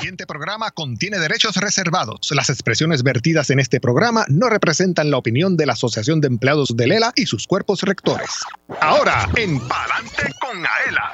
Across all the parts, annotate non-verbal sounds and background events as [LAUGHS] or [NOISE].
siguiente programa contiene derechos reservados. Las expresiones vertidas en este programa no representan la opinión de la Asociación de Empleados de Lela y sus cuerpos rectores. Ahora, en Palante con Aela.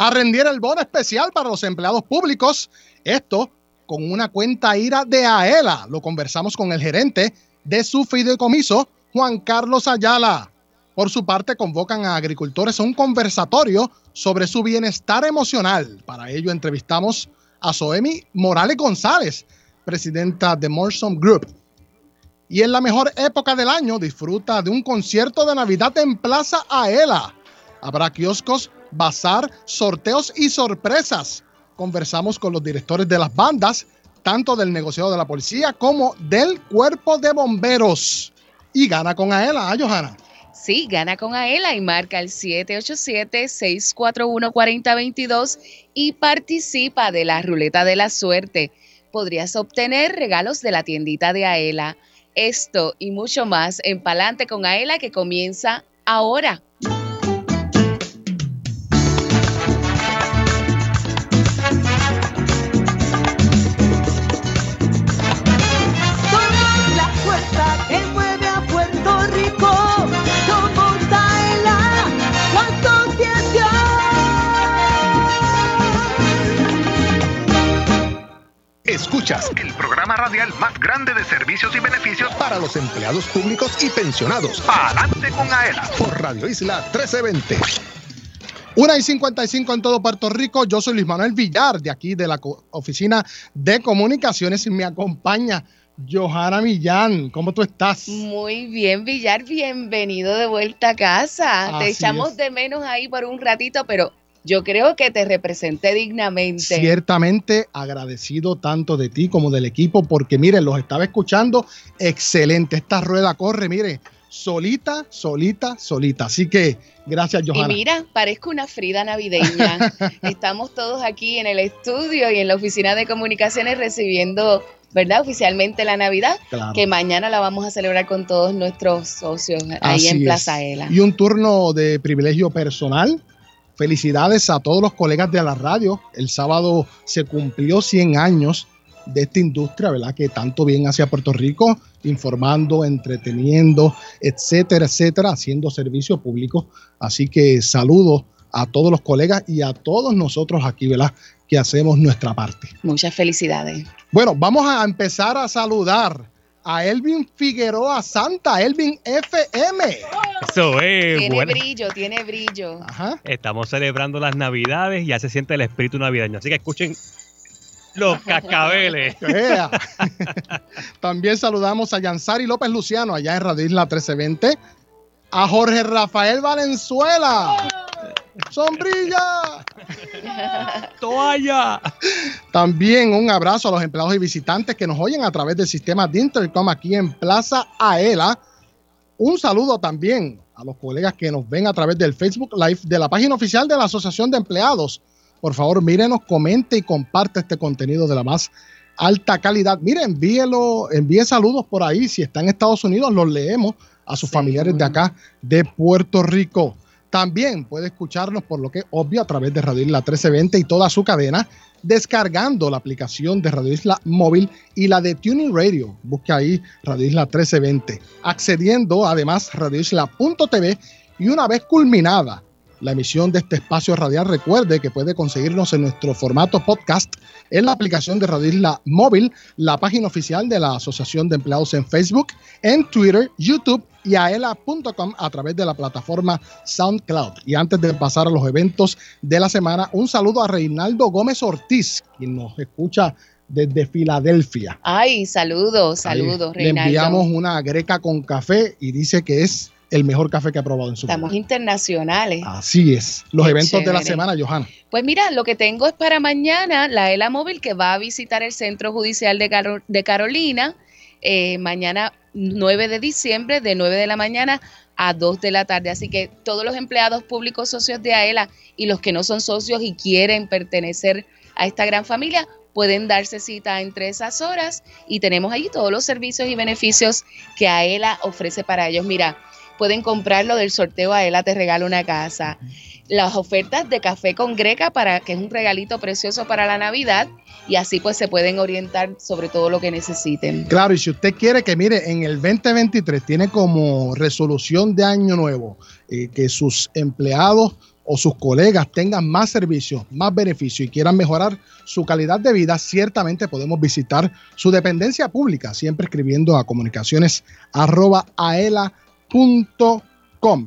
A rendir el bono especial para los empleados públicos. Esto con una cuenta IRA de AELA. Lo conversamos con el gerente de su fideicomiso, Juan Carlos Ayala. Por su parte, convocan a agricultores a un conversatorio sobre su bienestar emocional. Para ello, entrevistamos a Soemi Morales González, presidenta de Morsom Group. Y en la mejor época del año, disfruta de un concierto de Navidad en Plaza Aela. Habrá kioscos, bazar, sorteos y sorpresas. Conversamos con los directores de las bandas, tanto del negociado de la policía como del cuerpo de bomberos. Y gana con Aela, ¿ah, Johanna? Sí, gana con Aela y marca el 787-641-4022 y participa de la ruleta de la suerte. Podrías obtener regalos de la tiendita de Aela. Esto y mucho más en Palante con Aela que comienza ahora. Escuchas el programa radial más grande de servicios y beneficios para los empleados públicos y pensionados. Adelante con AELA por Radio Isla 1320. Una y 55 en todo Puerto Rico. Yo soy Luis Manuel Villar, de aquí de la Oficina de Comunicaciones, y me acompaña Johanna Millán. ¿Cómo tú estás? Muy bien, Villar. Bienvenido de vuelta a casa. Te echamos de menos ahí por un ratito, pero yo creo que te representé dignamente. Ciertamente agradecido tanto de ti como del equipo, porque miren, los estaba escuchando, excelente. Esta rueda corre, mire, solita, solita, solita. Así que gracias, Johanna. Y mira, parezco una Frida navideña. [LAUGHS] Estamos todos aquí en el estudio y en la oficina de comunicaciones recibiendo ¿verdad? Oficialmente la Navidad, que mañana la vamos a celebrar con todos nuestros socios ahí en Plaza Ela. Y un turno de privilegio personal Felicidades a todos los colegas de la radio. El sábado se cumplió 100 años de esta industria, ¿verdad? Que tanto bien hacia Puerto Rico, informando, entreteniendo, etcétera, etcétera, haciendo servicio público. Así que saludos a todos los colegas y a todos nosotros aquí, ¿verdad? Que hacemos nuestra parte. Muchas felicidades. Bueno, vamos a empezar a saludar a Elvin Figueroa Santa, Elvin FM. Eso es. Tiene brillo, tiene brillo. Estamos celebrando las Navidades y ya se siente el espíritu navideño. Así que escuchen los [LAUGHS] cascabeles. [LAUGHS] También saludamos a Yansari López Luciano, allá en Radio Isla 1320. A Jorge Rafael Valenzuela. ¡Sombrilla! [LAUGHS] ¡Toalla! También un abrazo a los empleados y visitantes que nos oyen a través del sistema de Intercom aquí en Plaza Aela. Un saludo también a los colegas que nos ven a través del Facebook Live de la página oficial de la Asociación de Empleados. Por favor, mírenos, comente y comparte este contenido de la más alta calidad. Mire, envíelo, envíe saludos por ahí. Si está en Estados Unidos, los leemos a sus familiares de acá, de Puerto Rico. También puede escucharnos por lo que es obvio a través de Radio Isla 1320 y toda su cadena, descargando la aplicación de Radio Isla Móvil y la de Tuning Radio. Busque ahí Radio Isla 1320. Accediendo además radioisla.tv y una vez culminada la emisión de este espacio radial, recuerde que puede conseguirnos en nuestro formato podcast en la aplicación de Radio Isla Móvil, la página oficial de la Asociación de Empleados en Facebook, en Twitter, YouTube y aela.com a través de la plataforma SoundCloud. Y antes de pasar a los eventos de la semana, un saludo a Reinaldo Gómez Ortiz, quien nos escucha desde Filadelfia. Ay, saludos, saludos, Reinaldo. Le enviamos una greca con café y dice que es el mejor café que ha probado en su vida. Estamos internacionales. Así es. Los eventos de la semana, Johanna. Pues mira, lo que tengo es para mañana la ELA Móvil que va a visitar el Centro Judicial de, de Carolina. Eh, mañana 9 de diciembre, de 9 de la mañana a 2 de la tarde. Así que todos los empleados públicos socios de AELA y los que no son socios y quieren pertenecer a esta gran familia pueden darse cita entre esas horas y tenemos allí todos los servicios y beneficios que AELA ofrece para ellos. Mira, pueden comprarlo del sorteo a ella te regala una casa. las ofertas de café con greca para que es un regalito precioso para la Navidad y así pues se pueden orientar sobre todo lo que necesiten. Claro, y si usted quiere que mire, en el 2023 tiene como resolución de año nuevo eh, que sus empleados o sus colegas tengan más servicios, más beneficios y quieran mejorar su calidad de vida, ciertamente podemos visitar su dependencia pública, siempre escribiendo a comunicaciones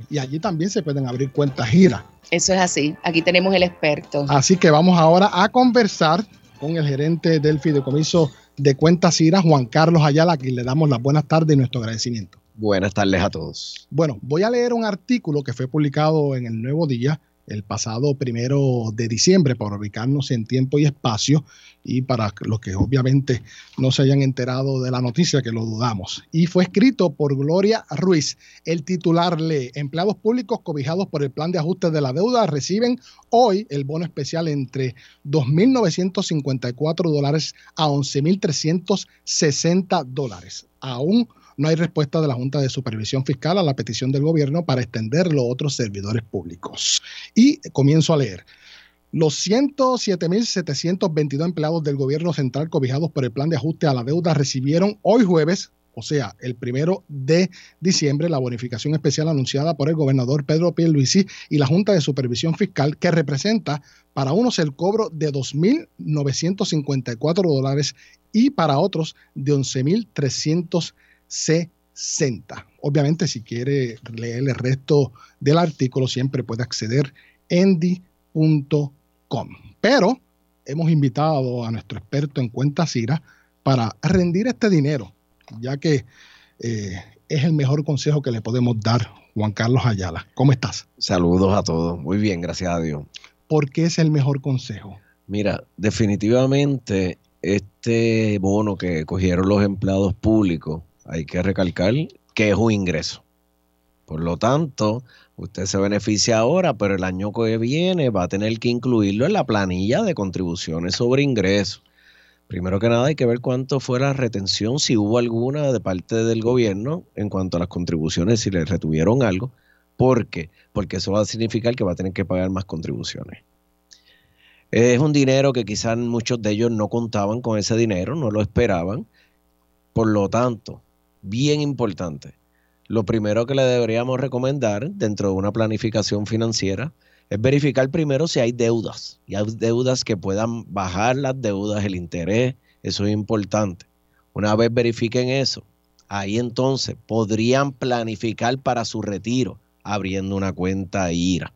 y allí también se pueden abrir cuentas gira. Eso es así, aquí tenemos el experto. Así que vamos ahora a conversar con el gerente del fideicomiso de cuentas gira, Juan Carlos Ayala, a quien le damos las buenas tardes y nuestro agradecimiento. Buenas tardes a todos. Bueno, voy a leer un artículo que fue publicado en el Nuevo Día el pasado primero de diciembre para ubicarnos en tiempo y espacio y para los que obviamente no se hayan enterado de la noticia, que lo dudamos. Y fue escrito por Gloria Ruiz. El titular lee, empleados públicos cobijados por el plan de ajuste de la deuda reciben hoy el bono especial entre 2.954 dólares a 11.360 dólares. Aún no hay respuesta de la Junta de Supervisión Fiscal a la petición del gobierno para extenderlo a otros servidores públicos. Y comienzo a leer. Los 107.722 empleados del gobierno central cobijados por el plan de ajuste a la deuda recibieron hoy jueves, o sea, el primero de diciembre, la bonificación especial anunciada por el gobernador Pedro Pierluisi y la Junta de Supervisión Fiscal, que representa para unos el cobro de 2.954 dólares y para otros de 11.300 60. Obviamente, si quiere leer el resto del artículo, siempre puede acceder endy.com. Pero hemos invitado a nuestro experto en cuentas IRA para rendir este dinero, ya que eh, es el mejor consejo que le podemos dar, Juan Carlos Ayala. ¿Cómo estás? Saludos a todos. Muy bien, gracias a Dios. ¿Por qué es el mejor consejo? Mira, definitivamente este bono que cogieron los empleados públicos hay que recalcar que es un ingreso. Por lo tanto, usted se beneficia ahora, pero el año que viene va a tener que incluirlo en la planilla de contribuciones sobre ingresos. Primero que nada hay que ver cuánto fue la retención, si hubo alguna de parte del gobierno en cuanto a las contribuciones, si le retuvieron algo. ¿Por qué? Porque eso va a significar que va a tener que pagar más contribuciones. Es un dinero que quizás muchos de ellos no contaban con ese dinero, no lo esperaban. Por lo tanto, bien importante. Lo primero que le deberíamos recomendar dentro de una planificación financiera es verificar primero si hay deudas. Y hay deudas que puedan bajar las deudas, el interés, eso es importante. Una vez verifiquen eso, ahí entonces podrían planificar para su retiro abriendo una cuenta IRA.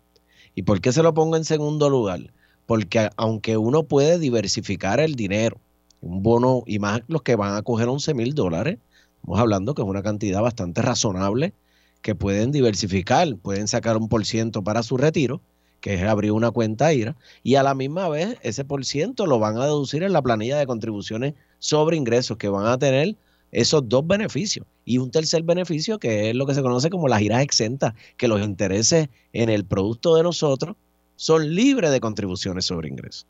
¿Y por qué se lo pongo en segundo lugar? Porque aunque uno puede diversificar el dinero, un bono y más los que van a coger 11 mil dólares, Estamos hablando que es una cantidad bastante razonable que pueden diversificar, pueden sacar un por ciento para su retiro, que es abrir una cuenta IRA, y a la misma vez ese por ciento lo van a deducir en la planilla de contribuciones sobre ingresos, que van a tener esos dos beneficios. Y un tercer beneficio, que es lo que se conoce como las giras exentas, que los intereses en el producto de nosotros son libres de contribuciones sobre ingresos.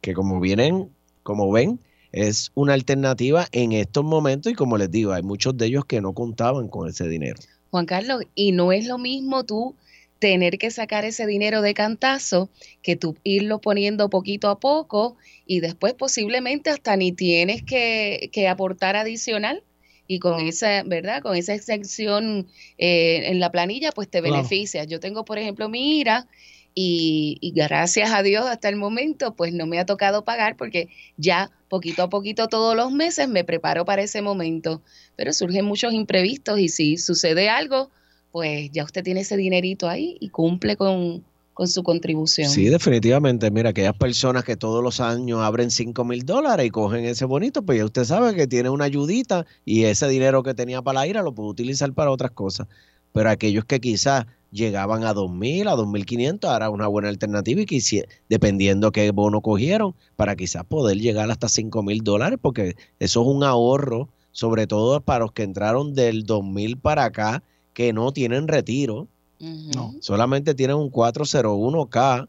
Que como vienen, como ven, es una alternativa en estos momentos y como les digo, hay muchos de ellos que no contaban con ese dinero. Juan Carlos, y no es lo mismo tú tener que sacar ese dinero de cantazo que tú irlo poniendo poquito a poco y después posiblemente hasta ni tienes que, aportar adicional y con esa, ¿verdad? Con esa exención eh, en la planilla, pues te beneficias. Yo tengo, por ejemplo, mi IRA y, gracias a Dios hasta el momento pues no me ha tocado pagar porque ya poquito a poquito todos los meses me preparo para ese momento, pero surgen muchos imprevistos y si sucede algo, pues ya usted tiene ese dinerito ahí y cumple con, con su contribución. Sí, definitivamente. Mira, aquellas personas que todos los años abren 5 mil dólares y cogen ese bonito, pues ya usted sabe que tiene una ayudita y ese dinero que tenía para la ira lo puede utilizar para otras cosas. Pero aquellos que quizás llegaban a 2.000, a 2.500, ahora una buena alternativa y quisiera, dependiendo qué bono cogieron, para quizás poder llegar hasta 5.000 dólares, porque eso es un ahorro, sobre todo para los que entraron del 2.000 para acá, que no tienen retiro, no. solamente tienen un 401k.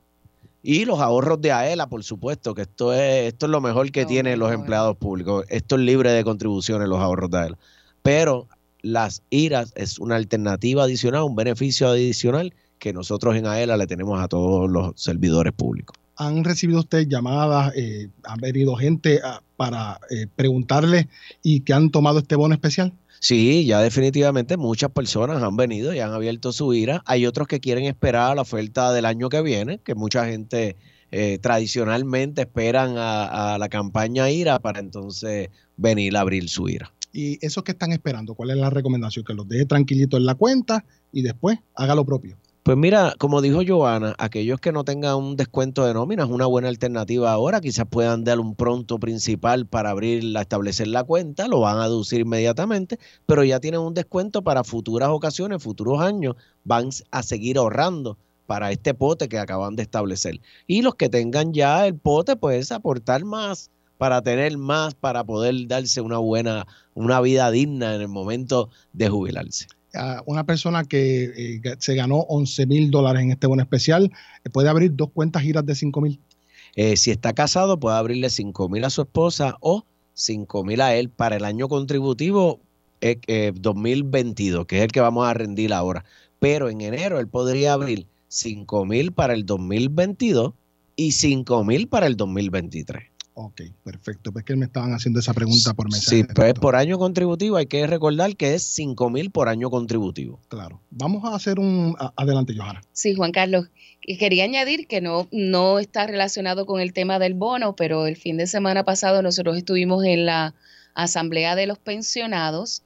Y los ahorros de AELA, por supuesto, que esto es, esto es lo mejor que tienen los empleados públicos. Esto es libre de contribuciones, los ahorros de AELA. Pero las IRAs es una alternativa adicional, un beneficio adicional que nosotros en AELA le tenemos a todos los servidores públicos. ¿Han recibido ustedes llamadas, eh, han venido gente a- para eh, preguntarle y que han tomado este bono especial? Sí, ya definitivamente muchas personas han venido y han abierto su ira. Hay otros que quieren esperar a la oferta del año que viene, que mucha gente eh, tradicionalmente esperan a, a la campaña IRA para entonces venir a abrir su IRA. Y esos que están esperando, ¿cuál es la recomendación? Que los deje tranquilitos en la cuenta y después haga lo propio. Pues mira, como dijo Joana, aquellos que no tengan un descuento de nómina es una buena alternativa ahora. Quizás puedan dar un pronto principal para abrir, establecer la cuenta, lo van a deducir inmediatamente, pero ya tienen un descuento para futuras ocasiones, futuros años, van a seguir ahorrando para este pote que acaban de establecer. Y los que tengan ya el pote, pues aportar más para tener más, para poder darse una buena, una vida digna en el momento de jubilarse. una persona que eh, se ganó 11 mil dólares en este bono especial, eh, puede abrir dos cuentas giras de 5 mil. Eh, si está casado, puede abrirle 5 mil a su esposa o 5 mil a él para el año contributivo eh, 2022, que es el que vamos a rendir ahora. Pero en enero él podría abrir 5 mil para el 2022 y 5 mil para el 2023. Ok, perfecto. Pues que me estaban haciendo esa pregunta por mensaje. Sí, pues por año contributivo hay que recordar que es 5 mil por año contributivo. Claro. Vamos a hacer un... adelante, Johanna. Sí, Juan Carlos. Y quería añadir que no, no está relacionado con el tema del bono, pero el fin de semana pasado nosotros estuvimos en la Asamblea de los Pensionados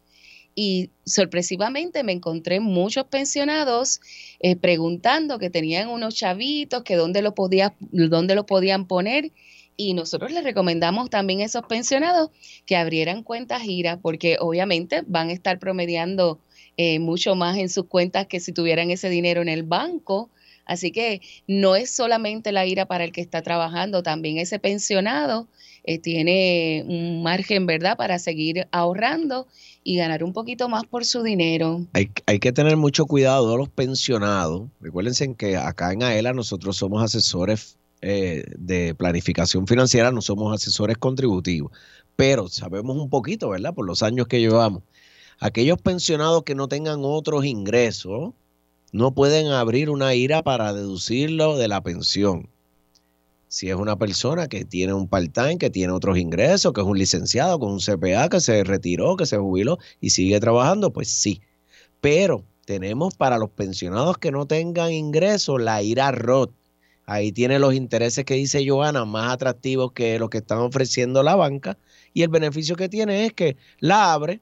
y sorpresivamente me encontré muchos pensionados eh, preguntando que tenían unos chavitos, que dónde lo, podía, dónde lo podían poner. Y nosotros les recomendamos también a esos pensionados que abrieran cuentas giras, porque obviamente van a estar promediando eh, mucho más en sus cuentas que si tuvieran ese dinero en el banco. Así que no es solamente la ira para el que está trabajando, también ese pensionado eh, tiene un margen, ¿verdad?, para seguir ahorrando y ganar un poquito más por su dinero. Hay, hay que tener mucho cuidado a los pensionados. Recuérdense que acá en AELA nosotros somos asesores eh, de planificación financiera, no somos asesores contributivos, pero sabemos un poquito, ¿verdad? Por los años que llevamos. Aquellos pensionados que no tengan otros ingresos no pueden abrir una IRA para deducirlo de la pensión. Si es una persona que tiene un part-time, que tiene otros ingresos, que es un licenciado con un CPA, que se retiró, que se jubiló y sigue trabajando, pues sí. Pero tenemos para los pensionados que no tengan ingresos la IRA ROT. Ahí tiene los intereses que dice Joana más atractivos que los que están ofreciendo la banca. Y el beneficio que tiene es que la abre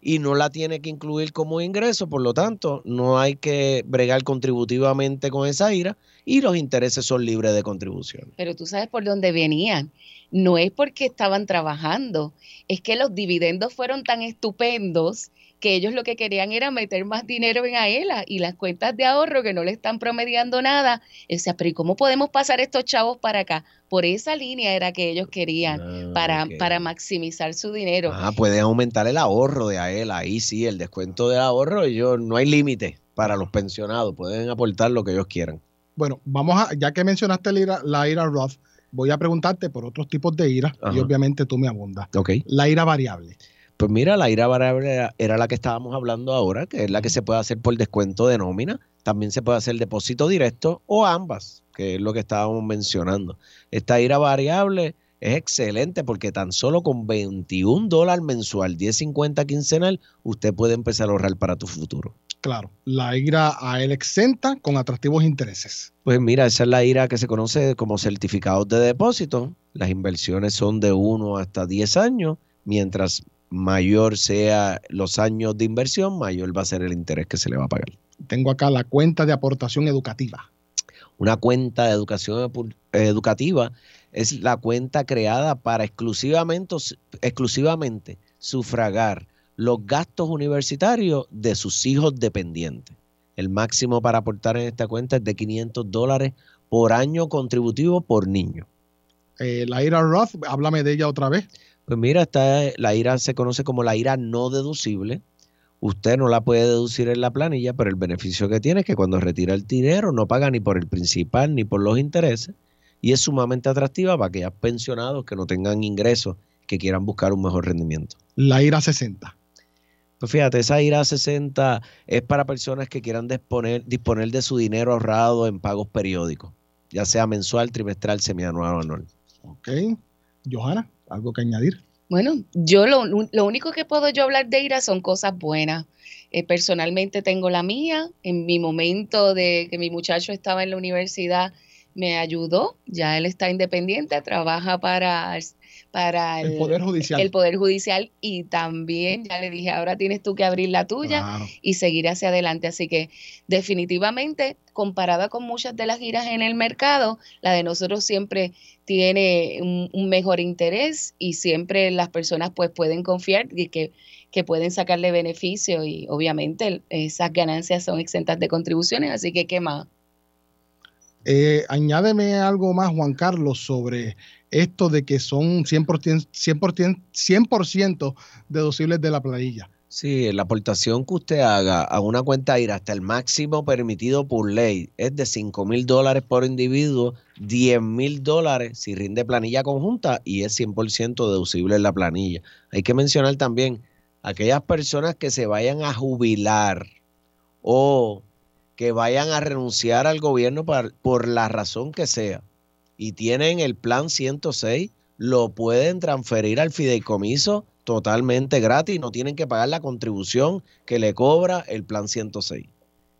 y no la tiene que incluir como ingreso, por lo tanto, no hay que bregar contributivamente con esa IRA y los intereses son libres de contribución. Pero tú sabes por dónde venían. No es porque estaban trabajando, es que los dividendos fueron tan estupendos que ellos lo que querían era meter más dinero en AELA y las cuentas de ahorro que no le están promediando nada. O sea, pero ¿y cómo podemos pasar estos chavos para acá? Por esa línea era que ellos querían, Ah, para, para maximizar su dinero. Ah, pueden aumentar el ahorro de AEL, ahí sí, el descuento del ahorro, ellos, no hay límite para los pensionados, pueden aportar lo que ellos quieran. Bueno, vamos a, ya que mencionaste la IRA, la IRA Roth, voy a preguntarte por otros tipos de IRA y obviamente tú me abundas. Ok. La IRA variable. Pues mira, la IRA variable era, era la que estábamos hablando ahora, que es la que se puede hacer por descuento de nómina. También se puede hacer depósito directo o ambas, que es lo que estábamos mencionando. Esta IRA variable es excelente porque tan solo con 21 dólares mensual, 10.50 quincenal, usted puede empezar a ahorrar para tu futuro. Claro, la IRA a él exenta con atractivos intereses. Pues mira, esa es la IRA que se conoce como certificados de depósito. Las inversiones son de 1 hasta 10 años. Mientras mayor sea los años de inversión, mayor va a ser el interés que se le va a pagar. Tengo acá la cuenta de aportación educativa. Una cuenta de educación educativa es la cuenta creada para exclusivamente, exclusivamente sufragar los gastos universitarios de sus hijos dependientes. El máximo para aportar en esta cuenta es de 500 dólares por año contributivo por niño. Eh, la IRA Roth, háblame de ella otra vez. Pues mira, la IRA se conoce como la IRA no deducible. Usted no la puede deducir en la planilla, pero el beneficio que tiene es que cuando retira el dinero no paga ni por el principal ni por los intereses y es sumamente atractiva para aquellos pensionados que no tengan ingresos que quieran buscar un mejor rendimiento. La IRA 60. Pues fíjate, esa IRA 60 es para personas que quieran disponer, disponer de su dinero ahorrado en pagos periódicos, ya sea mensual, trimestral, semianual o anual. Ok. Johanna, ¿algo que añadir? Bueno, yo lo, lo único que puedo yo hablar de IRA son cosas buenas. Eh, personalmente tengo la mía. En mi momento de que mi muchacho estaba en la universidad, me ayudó. Ya él está independiente, trabaja para para el, Poder Judicial. El Poder Judicial y también ya le dije, ahora tienes tú que abrir la tuya y seguir hacia adelante. Así que definitivamente, comparada con muchas de las giras en el mercado, la de nosotros siempre tiene un, mejor interés y siempre las personas pues pueden confiar y que, que pueden sacarle beneficio y obviamente esas ganancias son exentas de contribuciones, así que ¿qué más? Eh, añádeme algo más, Juan Carlos, sobre esto de que son 100%, 100%, deducibles de la planilla. Sí, la aportación que usted haga a una cuenta IRA hasta el máximo permitido por ley es de 5 mil dólares por individuo, 10 mil dólares si rinde planilla conjunta y es 100% deducible en la planilla. Hay que mencionar también aquellas personas que se vayan a jubilar o que vayan a renunciar al gobierno por la razón que sea y tienen el plan 106, lo pueden transferir al fideicomiso totalmente gratis, no tienen que pagar la contribución que le cobra el plan 106.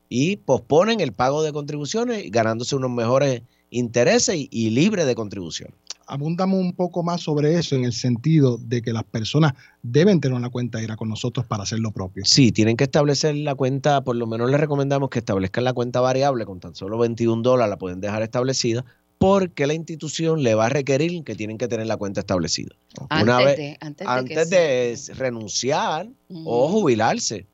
Y posponen el pago de contribuciones ganándose unos mejores intereses y, y libre de contribución. Abundamos un poco más sobre eso en el sentido de que las personas deben tener una cuenta IRA con nosotros para hacer lo propio. Sí, tienen que establecer la cuenta, por lo menos les recomendamos que establezcan la cuenta variable con tan solo 21 dólares, la pueden dejar establecida porque la institución le va a requerir que tienen que tener la cuenta establecida. Una antes vez, de, antes, de, renunciar o jubilarse.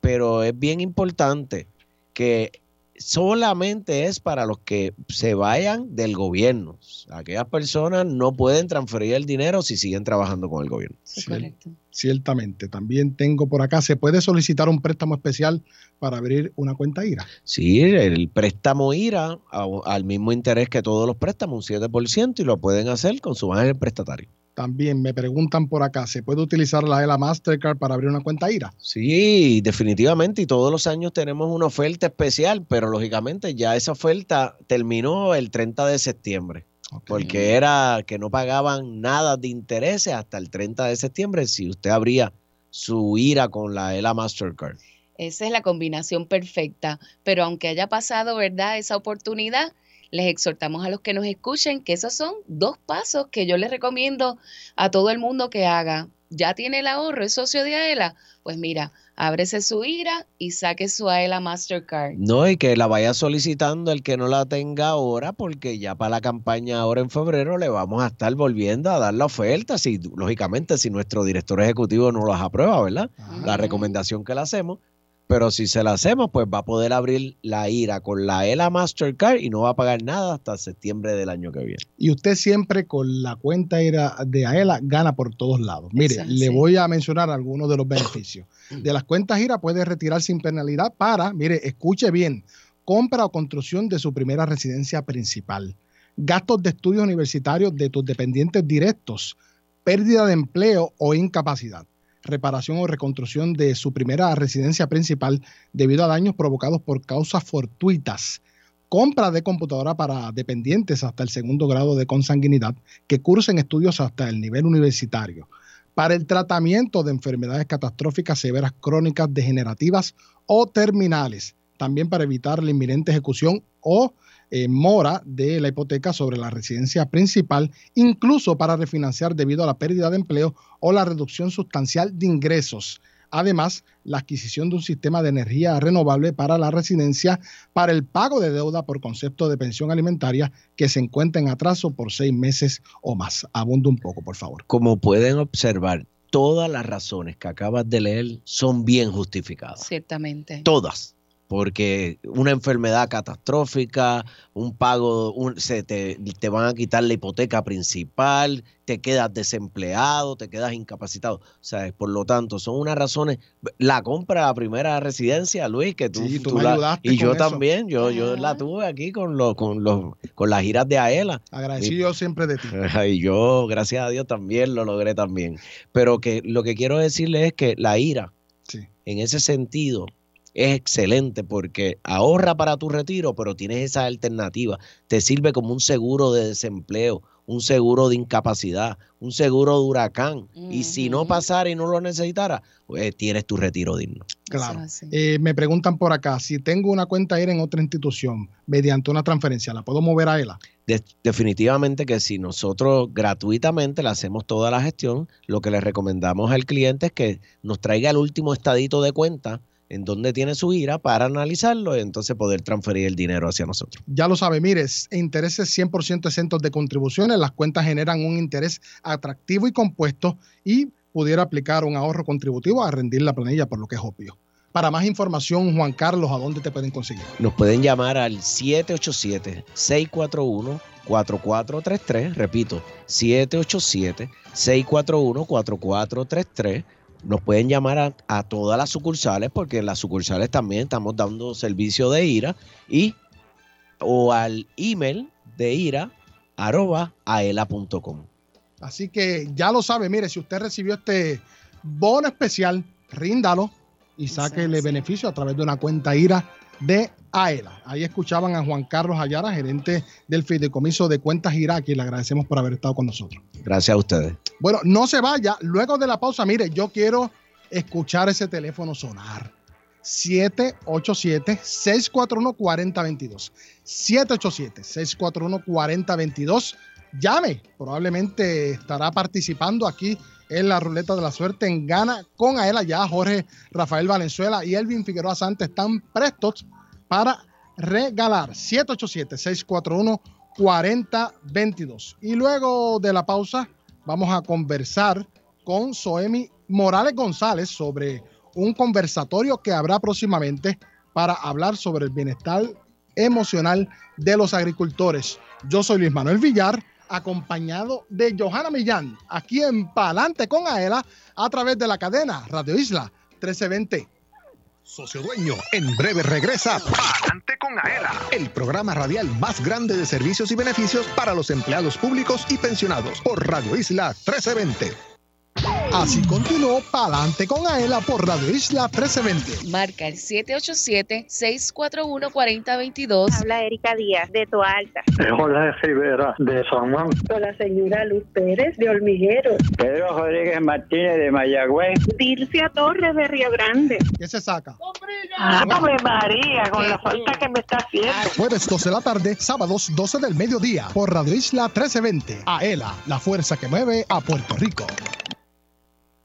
Pero es bien importante que solamente es para los que se vayan del gobierno. Aquellas personas no pueden transferir el dinero si siguen trabajando con el gobierno. Ciertamente. También tengo por acá, ¿se puede solicitar un préstamo especial para abrir una cuenta IRA? Sí, el préstamo IRA al mismo interés que todos los préstamos, un 7%, y lo pueden hacer con su ángel prestatario. También me preguntan por acá, ¿se puede utilizar la ELA Mastercard para abrir una cuenta IRA? Sí, definitivamente, y todos los años tenemos una oferta especial, pero lógicamente ya esa oferta terminó el 30 de septiembre, porque era que no pagaban nada de intereses hasta el 30 de septiembre si usted abría su IRA con la ELA Mastercard. Esa es la combinación perfecta, pero aunque haya pasado, ¿verdad? Esa oportunidad, les exhortamos a los que nos escuchen que esos son dos pasos que yo les recomiendo a todo el mundo que haga. Ya tiene el ahorro, es socio de AELA, pues mira, ábrese su IRA y saque su AELA Mastercard. No, y que la vaya solicitando el que no la tenga ahora, porque ya para la campaña ahora en febrero le vamos a estar volviendo a dar la oferta, si, lógicamente si nuestro director ejecutivo no las aprueba, ¿verdad? La recomendación que le hacemos, pero si se la hacemos, pues va a poder abrir la IRA con la ELA Mastercard y no va a pagar nada hasta septiembre del año que viene. Y usted siempre con la cuenta IRA de AELA gana por todos lados. Mire, le voy a mencionar algunos de los beneficios. [CLEARS THROAT] De las cuentas IRA puede retirar sin penalidad para, mire, escuche bien, compra o construcción de su primera residencia principal, gastos de estudios universitarios de tus dependientes directos, pérdida de empleo o incapacidad reparación o reconstrucción de su primera residencia principal debido a daños provocados por causas fortuitas, compra de computadora para dependientes hasta el segundo grado de consanguinidad que cursen estudios hasta el nivel universitario, para el tratamiento de enfermedades catastróficas severas crónicas degenerativas o terminales, también para evitar la inminente ejecución o eh, mora de la hipoteca sobre la residencia principal, incluso para refinanciar debido a la pérdida de empleo o la reducción sustancial de ingresos. Además, la adquisición de un sistema de energía renovable para la residencia para el pago de deuda por concepto de pensión alimentaria que se encuentra en atraso por seis meses o más. Abundo un poco, por favor. Como pueden observar, todas las razones que acabas de leer son bien justificadas. Ciertamente. Todas porque una enfermedad catastrófica, un pago, se te, te, van a quitar la hipoteca principal, te quedas desempleado, te quedas incapacitado. O sea, por lo tanto, son unas razones. La compra de la primera residencia, Luis, que tú, la, y yo también, yo, yo la tuve aquí con los, con los, con las giras de Aela. Agradecido siempre de ti. [LAUGHS] Y yo, gracias a Dios, también lo logré también. Pero que lo que quiero decirle es que la ira Sí. En ese sentido, es excelente porque ahorra para tu retiro, pero tienes esa alternativa. Te sirve como un seguro de desempleo, un seguro de incapacidad, un seguro de huracán. Y si no pasara y no lo necesitara, pues tienes tu retiro digno. Claro. Eh, me preguntan por acá, si tengo una cuenta IRA en otra institución mediante una transferencia, ¿la puedo mover a ELA? De- definitivamente que si nosotros gratuitamente le hacemos toda la gestión, lo que le recomendamos al cliente es que nos traiga el último estadito de cuenta en donde tiene su IRA para analizarlo y entonces poder transferir el dinero hacia nosotros. Ya lo sabe, mire, es- intereses 100% exentos de contribuciones, las cuentas generan un interés atractivo y compuesto y pudiera aplicar un ahorro contributivo a rendir la planilla, por lo que es obvio. Para más información, Juan Carlos, ¿a dónde te pueden conseguir? Nos pueden llamar al 787-641-4433, repito, 787-641-4433. Nos pueden llamar a, a todas las sucursales porque en las sucursales también estamos dando servicio de IRA y o al email de IRA arroba aela.com. Así que ya lo sabe, mire, si usted recibió este bono especial, ríndalo y sáquele Exacto. beneficio a través de una cuenta IRA de AELA. Ahí escuchaban a Juan Carlos Ayara, gerente del Fideicomiso de Cuentas IRA, a quien le agradecemos por haber estado con nosotros. Gracias a ustedes. Bueno, no se vaya. Luego de la pausa, mire, yo quiero escuchar ese teléfono sonar. 787-641-4022. 787-641-4022. Llame. Probablemente estará participando aquí en la ruleta de la suerte en Gana con Aela. Ya Jorge Rafael Valenzuela y Elvin Figueroa Santa están prestos para regalar. 787-641-4022. Y luego de la pausa, vamos a conversar con Soemi Morales González sobre un conversatorio que habrá próximamente para hablar sobre el bienestar emocional de los agricultores. Yo soy Luis Manuel Villar, acompañado de Johanna Millán, aquí en Palante con Aela, a través de la cadena Radio Isla 1320. Socio Dueño, en breve regresa Palante con Aela, el programa radial más grande de servicios y beneficios para los empleados públicos y pensionados por Radio Isla 1320. Así continuó Palante con Aela por Radio Isla 1320. Marca el 787-641-4022. Habla Erika Díaz de Toalta. Jorge Rivera de San Juan, Con la señora Luz Pérez de Olmijero. Pedro Rodríguez Martínez de Mayagüez, Dircia Torres de Río Grande. ¿Qué se saca? ¡Ave María! Con la falta que me está haciendo. Jueves 12 de la tarde, sábados 12 del mediodía, por Radio Isla 1320. AELA, la fuerza que mueve a Puerto Rico.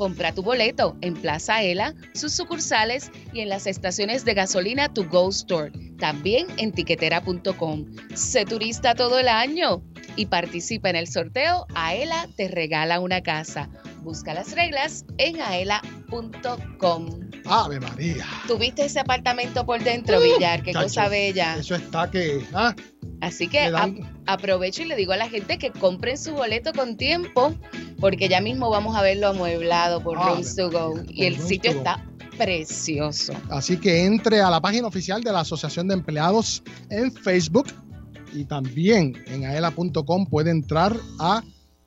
Compra tu boleto en Plaza Aela, sus sucursales y en las estaciones de gasolina To Go Store. También en tiquetera.com. Sé turista todo el año y participa en el sorteo Aela te regala una casa. Busca las reglas en aela.com. Ave María. ¿Tuviste ese apartamento por dentro, Uh, Villar? Qué chacho, cosa bella. Eso está que. ah, Así que le dan- a- aprovecho y le digo a la gente que compren su boleto con tiempo, porque ya mismo vamos a verlo amueblado por Rooms to Go. Y el Rooms sitio está precioso. Así que entre a la página oficial de la Asociación de Empleados en Facebook y también en aela.com puede entrar a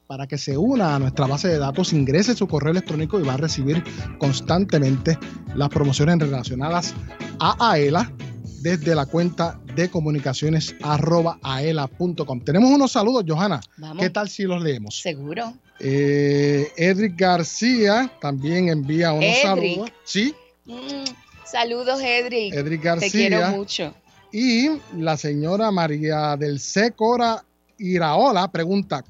para que se una a nuestra base de datos, ingrese su correo electrónico y va a recibir constantemente las promociones relacionadas a AELA desde la cuenta de comunicaciones arroba aela.com. Tenemos unos saludos, Johanna. Vamos. ¿Qué tal si los leemos? Seguro. Eh, Edric García también envía unos Edric. saludos. Sí, Mm, saludos, Edric. Edric Te García. quiero mucho. Y la señora María del C. Cora Iraola pregunta,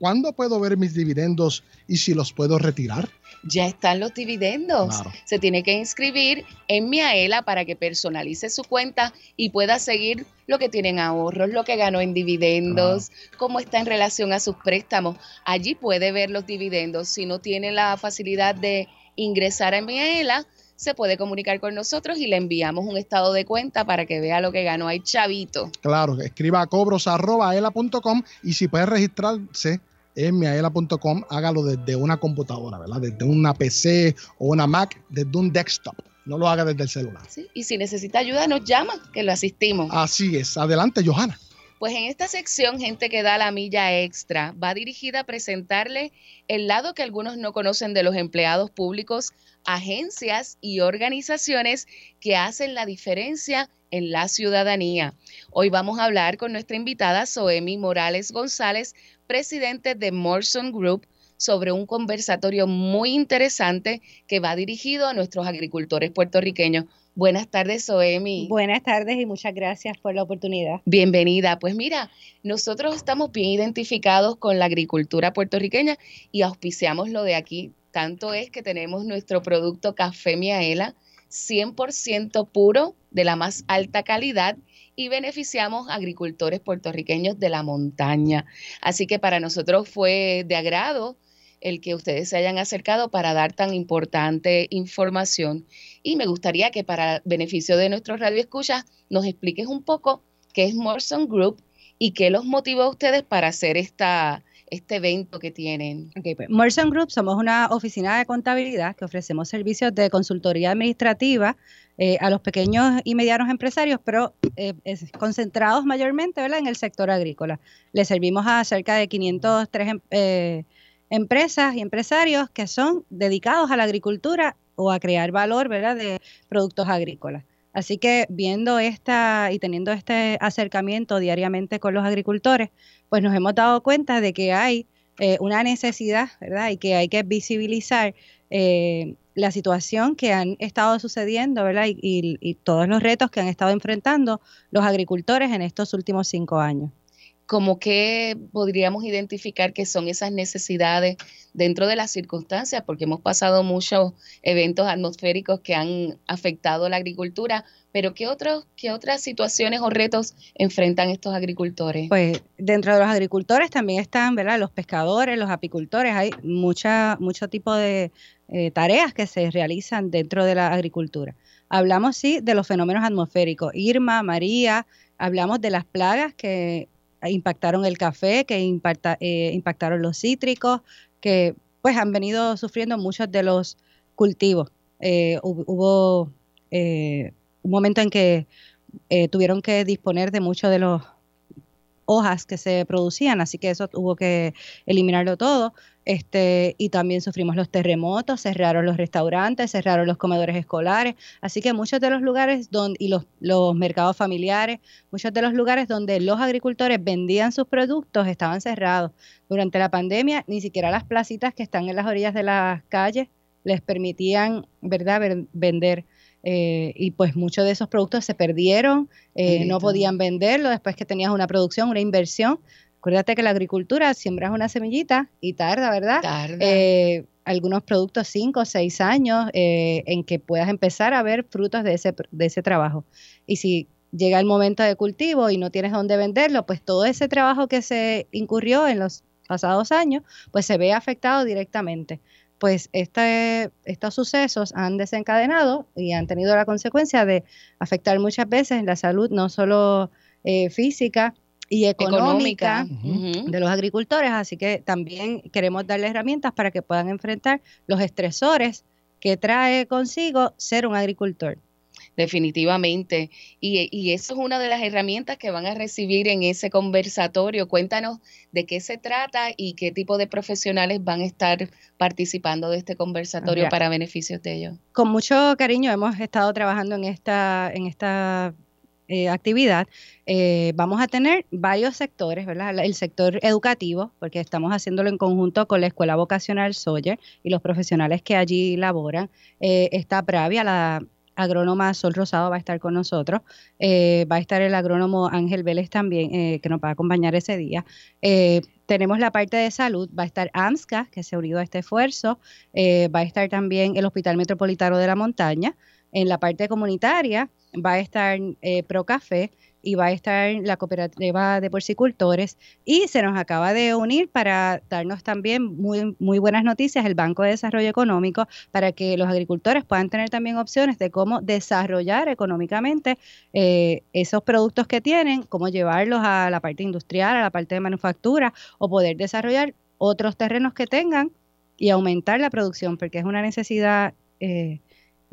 ¿cuándo puedo ver mis dividendos y si los puedo retirar? Ya están los dividendos. Claro. Se tiene que inscribir en Miaela para que personalice su cuenta y pueda seguir lo que tienen ahorros, lo que ganó en dividendos, cómo está en relación a sus préstamos. Allí puede ver los dividendos. Si no tiene la facilidad de ingresar a Miaela, se puede comunicar con nosotros y le enviamos un estado de cuenta para que vea lo que ganó. Hay chavito. Claro, escriba a cobros.aela.com y si puede registrarse en miaela.com, hágalo desde una computadora, ¿verdad? Desde una PC o una Mac, desde un desktop. No lo haga desde el celular. ¿sí? Y si necesita ayuda, nos llama, que lo asistimos. Así es. Adelante, Johanna. Pues en esta sección, gente que da la milla extra, va dirigida a presentarle el lado que algunos no conocen de los empleados públicos, agencias y organizaciones que hacen la diferencia en la ciudadanía. Hoy vamos a hablar con nuestra invitada Soemi Morales González, presidente de Morrison Group, sobre un conversatorio muy interesante que va dirigido a nuestros agricultores puertorriqueños. Buenas tardes, Soemi. Buenas tardes y muchas gracias por la oportunidad. Bienvenida. Pues mira, nosotros estamos bien identificados con la agricultura puertorriqueña y auspiciamos lo de aquí. Tanto es que tenemos nuestro producto Café Miaela, 100% puro, de la más alta calidad y beneficiamos a agricultores puertorriqueños de la montaña. Así que para nosotros fue de agrado el que ustedes se hayan acercado para dar tan importante información. Y me gustaría que para beneficio de nuestros radioescuchas nos expliques un poco qué es Morrison Group y qué los motivó a ustedes para hacer esta, este evento que tienen. Ok, pues Morrison Group somos una oficina de contabilidad que ofrecemos servicios de consultoría administrativa eh, a los pequeños y medianos empresarios, pero eh, es- concentrados mayormente ¿verdad? en el sector agrícola. Le servimos a cerca de 503 em- eh, empresas y empresarios que son dedicados a la agricultura o a crear valor ¿verdad? de productos agrícolas. Así que viendo esta y teniendo este acercamiento diariamente con los agricultores, pues nos hemos dado cuenta de que hay eh, una necesidad, ¿verdad? Y que hay que visibilizar eh, la situación que han estado sucediendo, ¿verdad? Y, todos los retos que han estado enfrentando los agricultores en estos últimos cinco años. Como que podríamos identificar que son esas necesidades dentro de las circunstancias, porque hemos pasado muchos eventos atmosféricos que han afectado la agricultura, pero ¿qué, otros, qué otras situaciones o retos enfrentan estos agricultores? Pues dentro de los agricultores también están, ¿verdad? Los pescadores, los apicultores, hay mucha, mucho tipo de eh, tareas que se realizan dentro de la agricultura. Hablamos, sí, de los fenómenos atmosféricos, Irma, María, hablamos de las plagas que impactaron el café, que eh, impactaron los cítricos, que pues han venido sufriendo muchos de los cultivos. Eh, hub- hubo eh, un momento en que eh, tuvieron que disponer de muchos de los hojas que se producían, así que eso tuvo que eliminarlo todo. Este, y también sufrimos los terremotos, cerraron los restaurantes, cerraron los comedores escolares, así que muchos de los lugares donde, y los, los mercados familiares, muchos de los lugares donde los agricultores vendían sus productos estaban cerrados. Durante la pandemia, ni siquiera las placitas que están en las orillas de las calles les permitían, ¿verdad?, Ver- vender. Eh, y pues muchos de esos productos se perdieron, eh, no podían venderlo después que tenías una producción, una inversión. Acuérdate que la agricultura siembras una semillita y tarda, ¿verdad? Tarda. Eh, algunos productos cinco o seis años en que puedas empezar a ver frutos de ese, de ese trabajo. Y si llega el momento de cultivo y no tienes dónde venderlo, pues todo ese trabajo que se incurrió en los pasados años, pues se ve afectado directamente. Pues este, estos sucesos han desencadenado y han tenido la consecuencia de afectar muchas veces la salud, no solo eh, física y económica, de los agricultores, así que también queremos darles herramientas para que puedan enfrentar los estresores que trae consigo ser un agricultor. Definitivamente. Y, y eso es una de las herramientas que van a recibir en ese conversatorio. Cuéntanos de qué se trata y qué tipo de profesionales van a estar participando de este conversatorio para beneficios de ellos. Con mucho cariño hemos estado trabajando en esta, en esta eh, actividad. Eh, vamos a tener varios sectores, ¿verdad? El sector educativo, porque estamos haciéndolo en conjunto con la Escuela Vocacional Sawyer y los profesionales que allí laboran. Eh, está Pravia, la agrónoma Sol Rosado va a estar con nosotros. Eh, va a estar el agrónomo Ángel Vélez también, eh, que nos va a acompañar ese día. Eh, tenemos la parte de salud, va a estar AMSCA, que se ha unido a este esfuerzo. Va a estar también el Hospital Metropolitano de la Montaña. En la parte comunitaria va a estar Procafé y va a estar la cooperativa de porcicultores y se nos acaba de unir para darnos también muy, muy buenas noticias el Banco de Desarrollo Económico para que los agricultores puedan tener también opciones de cómo desarrollar económicamente eh, esos productos que tienen, cómo llevarlos a la parte industrial, a la parte de manufactura o poder desarrollar otros terrenos que tengan y aumentar la producción porque es una necesidad eh,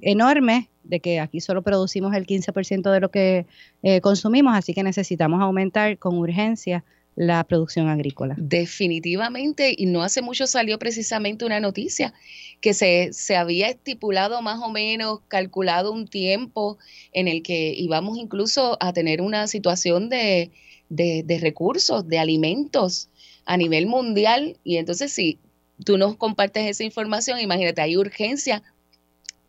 enorme de que aquí solo producimos el 15% de lo que eh, consumimos, así que necesitamos aumentar con urgencia la producción agrícola. Definitivamente, y no hace mucho salió precisamente una noticia que se, se había estipulado más o menos, calculado un tiempo en el que íbamos incluso a tener una situación de, de, de recursos, de alimentos a nivel mundial. Y entonces si tú nos compartes esa información, imagínate, hay urgencia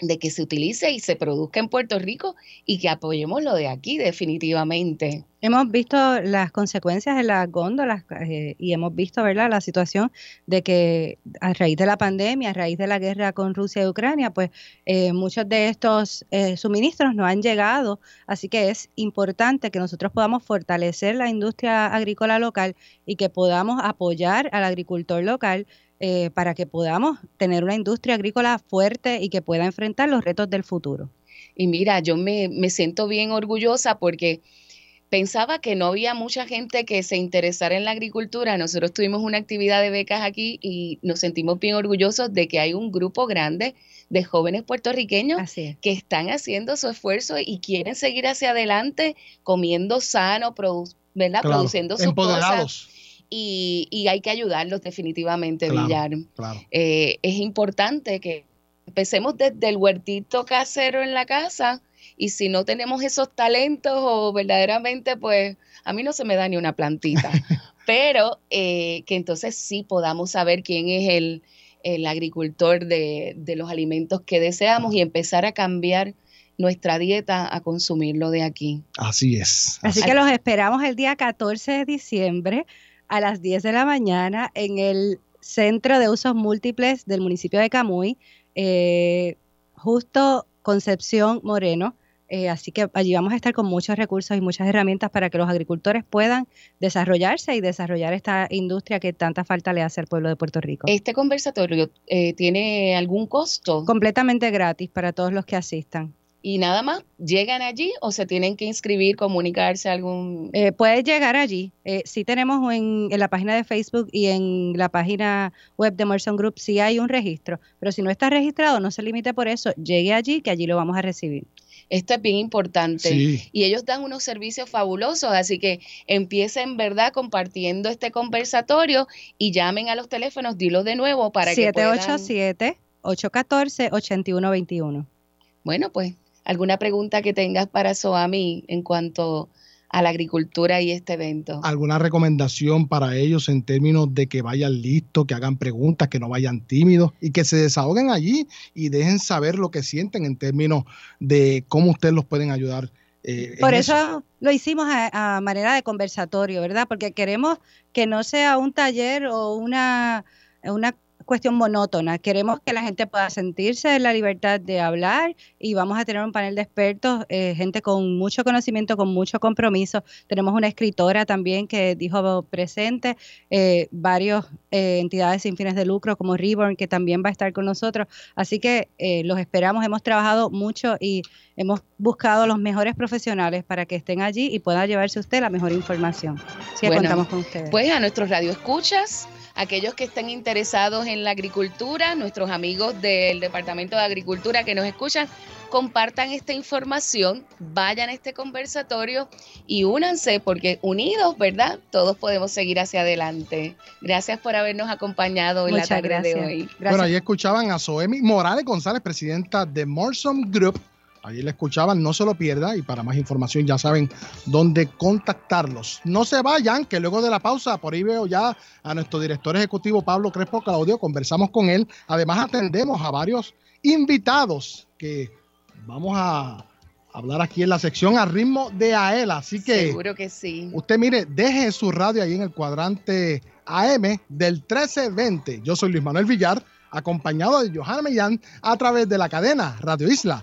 de que se utilice y se produzca en Puerto Rico y que apoyemos lo de aquí definitivamente. Hemos visto las consecuencias de las góndolas eh, y hemos visto, ¿verdad?, la situación de que a raíz de la pandemia, a raíz de la guerra con Rusia y Ucrania, pues eh, muchos de estos eh, suministros no han llegado, así que es importante que nosotros podamos fortalecer la industria agrícola local y que podamos apoyar al agricultor local eh, para que podamos tener una industria agrícola fuerte y que pueda enfrentar los retos del futuro. Y mira, yo me, me siento bien orgullosa porque pensaba que no había mucha gente que se interesara en la agricultura. Nosotros tuvimos una actividad de becas aquí y nos sentimos bien orgullosos de que hay un grupo grande de jóvenes puertorriqueños Así es. que están haciendo su esfuerzo y quieren seguir hacia adelante comiendo sano, produ- ¿verdad? Claro, Produciendo sus cosas. Y, y hay que ayudarlos definitivamente, Claro, Villar. claro. Eh, es importante que empecemos desde el huertito casero en la casa y si no tenemos esos talentos o verdaderamente, pues a mí no se me da ni una plantita, [LAUGHS] pero eh, que entonces sí podamos saber quién es el, el agricultor de, de los alimentos que deseamos y empezar a cambiar nuestra dieta a consumirlo de aquí. Así es. Así que los esperamos el día 14 de diciembre a las 10 de la mañana en el Centro de Usos Múltiples del municipio de Camuy, eh, justo Concepción Moreno. Eh, así que allí vamos a estar con muchos recursos y muchas herramientas para que los agricultores puedan desarrollarse y desarrollar esta industria que tanta falta le hace al pueblo de Puerto Rico. ¿Este conversatorio eh, tiene algún costo? Completamente gratis para todos los que asistan. ¿Y nada más? ¿Llegan allí o se tienen que inscribir, comunicarse a algún... Eh, puedes llegar allí. Eh, sí tenemos en, en la página de Facebook y en la página web de Morrison Group, sí hay un registro, pero si no está registrado, no se limite por eso, llegue allí, que allí lo vamos a recibir. Esto es bien importante. Sí. Y ellos dan unos servicios fabulosos, así que empiecen, ¿verdad?, compartiendo este conversatorio y llamen a los teléfonos, dilo de nuevo para que puedan... 787-814-8121. Bueno, pues, ¿alguna pregunta que tengas para Soami en cuanto a la agricultura y este evento? ¿Alguna recomendación para ellos en términos de que vayan listos, que hagan preguntas, que no vayan tímidos y que se desahoguen allí y dejen saber lo que sienten en términos de cómo ustedes los pueden ayudar? eh, Por eso, lo hicimos a, a manera de conversatorio, ¿verdad? Porque queremos que no sea un taller o una, una cuestión monótona. Queremos que la gente pueda sentirse en la libertad de hablar y vamos a tener un panel de expertos, eh, gente con mucho conocimiento, con mucho compromiso. Tenemos una escritora también que dijo presente, eh, varias entidades sin fines de lucro como Reborn que también va a estar con nosotros. Así que eh, los esperamos. Hemos trabajado mucho y hemos buscado los mejores profesionales para que estén allí y pueda llevarse usted la mejor información. Así que Bueno, contamos con ustedes. Pues a nuestros radioescuchas, aquellos que estén interesados en la agricultura, nuestros amigos del Departamento de Agricultura que nos escuchan, compartan esta información, vayan a este conversatorio y únanse porque unidos, ¿verdad? Todos podemos seguir hacia adelante. Gracias por habernos acompañado en Muchas la tarde gracias. de hoy. Bueno, ahí escuchaban a Soemi Morales González, presidenta de Morsom Group. Allí la escuchaban, no se lo pierda y para más información ya saben dónde contactarlos. No se vayan, que luego de la pausa, por ahí veo ya a nuestro director ejecutivo Pablo Crespo Claudio, conversamos con él. Además atendemos a varios invitados que vamos a hablar aquí en la sección a ritmo de AELA. Así que Seguro que sí. Usted mire, deje su radio ahí en el cuadrante AM del 1320. Yo soy Luis Manuel Villar, acompañado de Johanna Millán a través de la cadena Radio Isla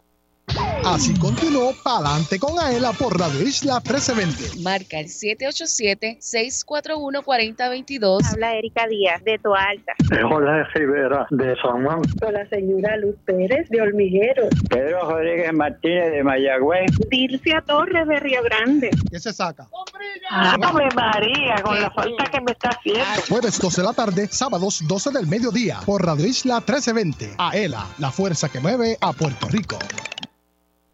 Así continuó Palante con Aela por Radio Isla 1320. Marca el 787-641-4022. Habla Erika Díaz de Toalta. Jorge [LAUGHS] Rivera de San Juan. Con la señora Luz Pérez de Olmigueros. Pedro Rodríguez Martínez de Mayagüez. Dircia Torres de Río Grande. ¿Qué se saca? Ave María, con la falta que me está haciendo. Jueves 12 de la tarde, sábados 12 del mediodía por Radio Isla 1320. Aela, la fuerza que mueve a Puerto Rico.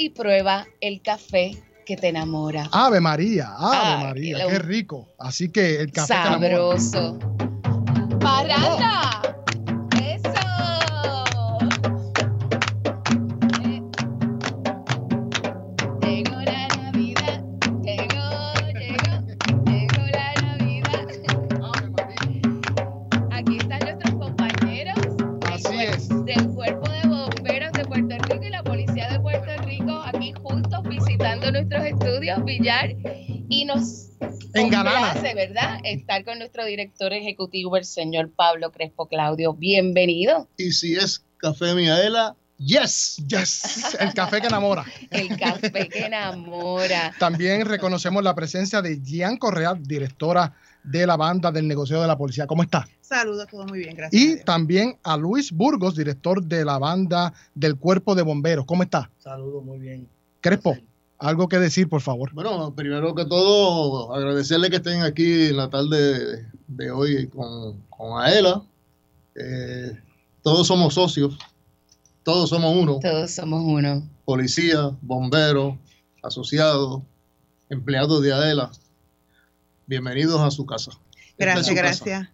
y prueba el café que te enamora. Ave María, Ave Ay, María, lo- qué rico. Así que el café. Sabroso. ¡Parranda! Villar, y nos complace, ¿verdad? Estar con nuestro director ejecutivo, el señor Pablo Crespo Claudio. Bienvenido. Y si es café Miaela, yes. Yes, el café que enamora. [LAUGHS] El café que enamora. También reconocemos la presencia de Gian Correa, directora de la banda del negocio de la policía. ¿Cómo está? Saludos, todo muy bien, gracias. Y también a Luis Burgos, director de la banda del Cuerpo de Bomberos. ¿Cómo está? Saludos, muy bien. Crespo, algo que decir, por favor. Bueno, primero que todo, agradecerle que estén aquí en la tarde de hoy con, con Aela. Eh, todos somos socios, todos somos uno. Todos somos uno. Policía, bomberos, asociados, empleados de Aela. Bienvenidos a su casa. Gracias, casa.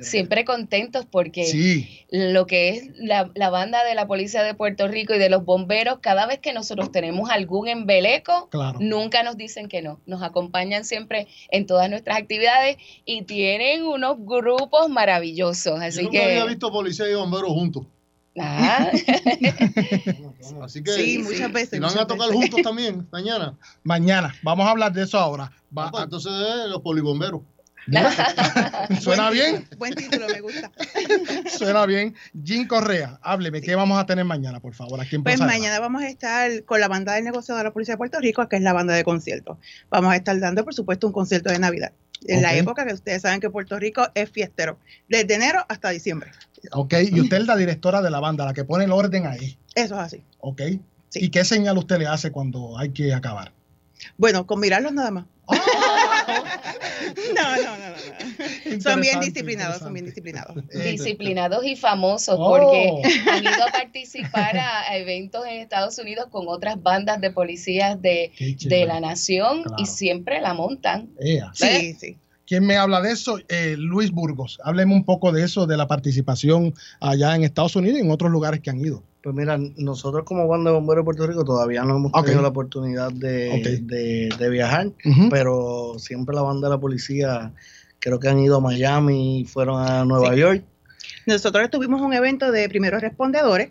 Siempre contentos porque Sí. lo que es la, la banda de la Policía de Puerto Rico y de los bomberos, cada vez que nosotros tenemos algún embeleco, Claro. nunca nos dicen que no. Nos acompañan siempre en todas nuestras actividades y tienen unos grupos maravillosos. Yo Así nunca había visto policía y bomberos juntos. Ah, [LAUGHS] Así que Sí, muchas veces, y van a tocar veces. juntos también mañana. Mañana, vamos a hablar de eso ahora. Va- Ah, pues, entonces eh, los polibomberos. [LAUGHS] ¿Suena bien? Buen título, me gusta. [LAUGHS] Suena bien. Jim Correa, hábleme, ¿qué vamos a tener mañana, por favor? Aquí en Pues mañana vamos a estar con la banda del negocio de la Policía de Puerto Rico, que es la banda de conciertos. Vamos a estar dando, por supuesto, un concierto de Navidad. En la época que ustedes saben que Puerto Rico es fiestero, desde enero hasta diciembre. Ok, y usted es la directora de la banda, la que pone el orden ahí. Eso es así. Ok. ¿Y qué señal usted le hace cuando hay que acabar? Bueno, con mirarlos nada más. [LAUGHS] no, no, no, no, no. Son bien disciplinados, son bien disciplinados. [LAUGHS] disciplinados y famosos Oh. porque [LAUGHS] han ido a participar a, a eventos en Estados Unidos con otras bandas de policías de, de la nación y siempre la montan. Sí, sí. ¿Quién me habla de eso? Eh, Luis Burgos. Hábleme un poco de eso, de la participación allá en Estados Unidos y en otros lugares que han ido. Pues mira, nosotros como banda de bomberos de Puerto Rico todavía no hemos tenido la oportunidad de, de- de viajar, pero siempre la banda de la policía creo que han ido a Miami, fueron a Nueva Sí. York. Nosotros tuvimos un evento de primeros respondedores,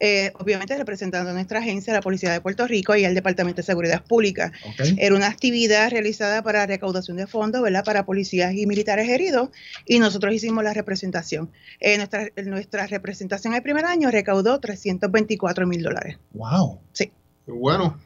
eh, obviamente representando a nuestra agencia, la Policía de Puerto Rico y el Departamento de Seguridad Pública. Era una actividad realizada para recaudación de fondos, ¿verdad? Para policías y militares heridos y nosotros hicimos la representación. Eh, nuestra, nuestra representación el primer año recaudó 324 mil dólares. Wow. Sí. Qué bueno.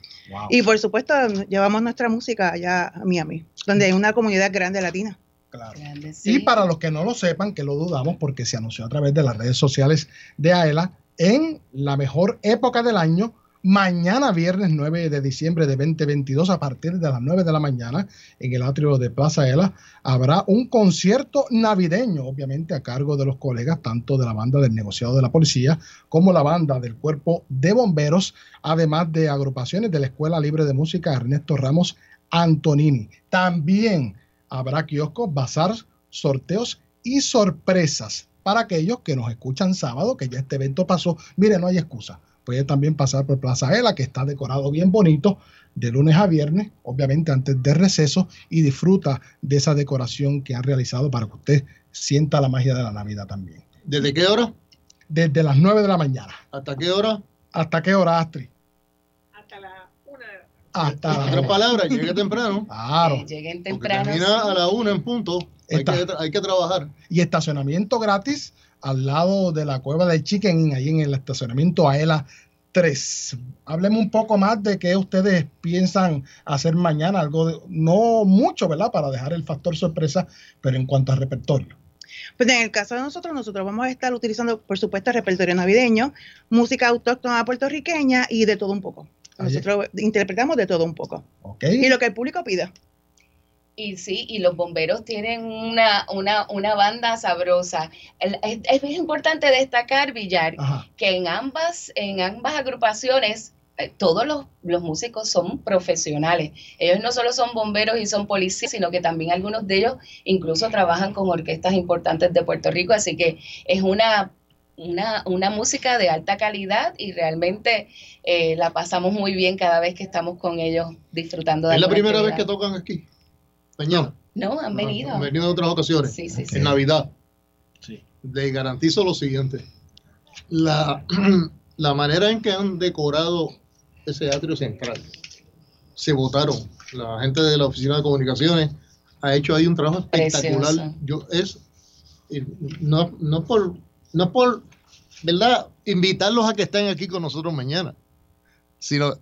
Y por supuesto llevamos nuestra música allá a Miami, donde hay una comunidad grande latina. Claro. Y para los que no lo sepan, que lo dudamos porque se anunció a través de las redes sociales de AELA, en la mejor época del año, mañana viernes 9 de diciembre de 2022, a partir de las 9 de la mañana, en el atrio de Plaza AELA, habrá un concierto navideño, obviamente a cargo de los colegas, tanto de la banda del negociado de la policía como la banda del cuerpo de bomberos, además de agrupaciones de la Escuela Libre de Música Ernesto Ramos Antonini. También habrá kioscos, bazar, sorteos y sorpresas para aquellos que nos escuchan sábado, que ya este evento pasó. Mire, no hay excusa. Puede también pasar por Plaza Ela, que está decorado bien bonito, de lunes a viernes, obviamente antes de receso, y disfruta de esa decoración que han realizado para que usted sienta la magia de la Navidad también. ¿Desde qué hora? Desde las 9 de la mañana. ¿Hasta qué hora? ¿Hasta qué hora, Astrid? Hasta En otras palabras, llegue [LAUGHS] temprano. Claro. Lleguen temprano. termina a la una en punto. Hay que, hay que trabajar. y estacionamiento gratis al lado de la cueva del Chicken Inn, ahí en el estacionamiento Aela tres. Hablemos un poco más de qué ustedes piensan hacer mañana, algo de, no mucho, ¿verdad? Para dejar el factor sorpresa, pero en cuanto a repertorio. Pues en el caso de nosotros, nosotros vamos a estar utilizando, por supuesto, repertorio navideño, música autóctona puertorriqueña y de todo un poco. Nosotros interpretamos de todo un poco. Y lo que el público pida. Y sí, y los bomberos tienen una, una, una banda sabrosa. Es, es importante destacar, Villar, que en ambas, en ambas agrupaciones eh, todos los, los músicos son profesionales. Ellos no solo son bomberos y son policías, sino que también algunos de ellos incluso trabajan con orquestas importantes de Puerto Rico. Así que es una, una, una música de alta calidad y realmente eh, la pasamos muy bien cada vez que estamos con ellos disfrutando de Es la primera vez que tocan aquí. Mañana. No, han venido. Han venido en otras ocasiones. Sí, sí, sí. En Navidad. Les garantizo lo siguiente. La, [CLEARS THROAT] la manera en que han decorado ese atrio central. Se votaron. La gente de la Oficina de Comunicaciones ha hecho ahí un trabajo espectacular. Precioso. Yo es no, no por no por verdad invitarlos a que estén aquí con nosotros mañana, sino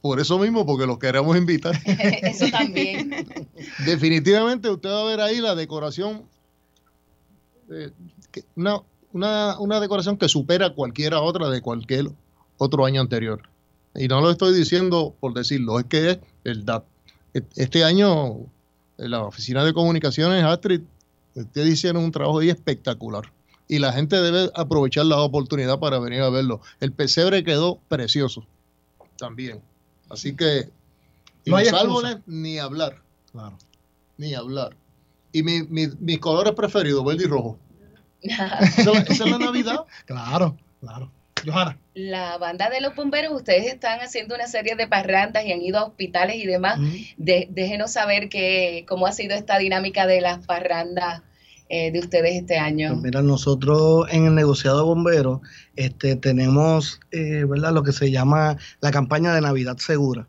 por eso mismo porque los queremos invitar. [LAUGHS] Eso también. [LAUGHS] Definitivamente usted va a ver ahí la decoración, eh, que- una, una, una decoración que supera cualquiera otra de cualquier otro año anterior. Y no lo estoy diciendo por decirlo, es que es verdad. E- Este año en la Oficina de Comunicaciones, Astrid, ustedes hicieron un trabajo ahí espectacular. Y la gente debe aprovechar la oportunidad para venir a verlo. El pesebre quedó precioso también. Así que No hay árboles, ni hablar. Claro. Ni hablar. Y mi, mi- mis colores preferidos, verde y rojo. Esa, es la- esa es la Navidad. [LAUGHS] Claro, claro. Johanna. La banda de los bomberos, ustedes están haciendo una serie de parrandas y han ido a hospitales y demás. De- déjenos saber que, cómo ha sido esta dinámica de las parrandas eh, de ustedes este año. Pues mira, nosotros en el negociado de bomberos este, tenemos eh, ¿verdad? lo que se llama la campaña de Navidad Segura.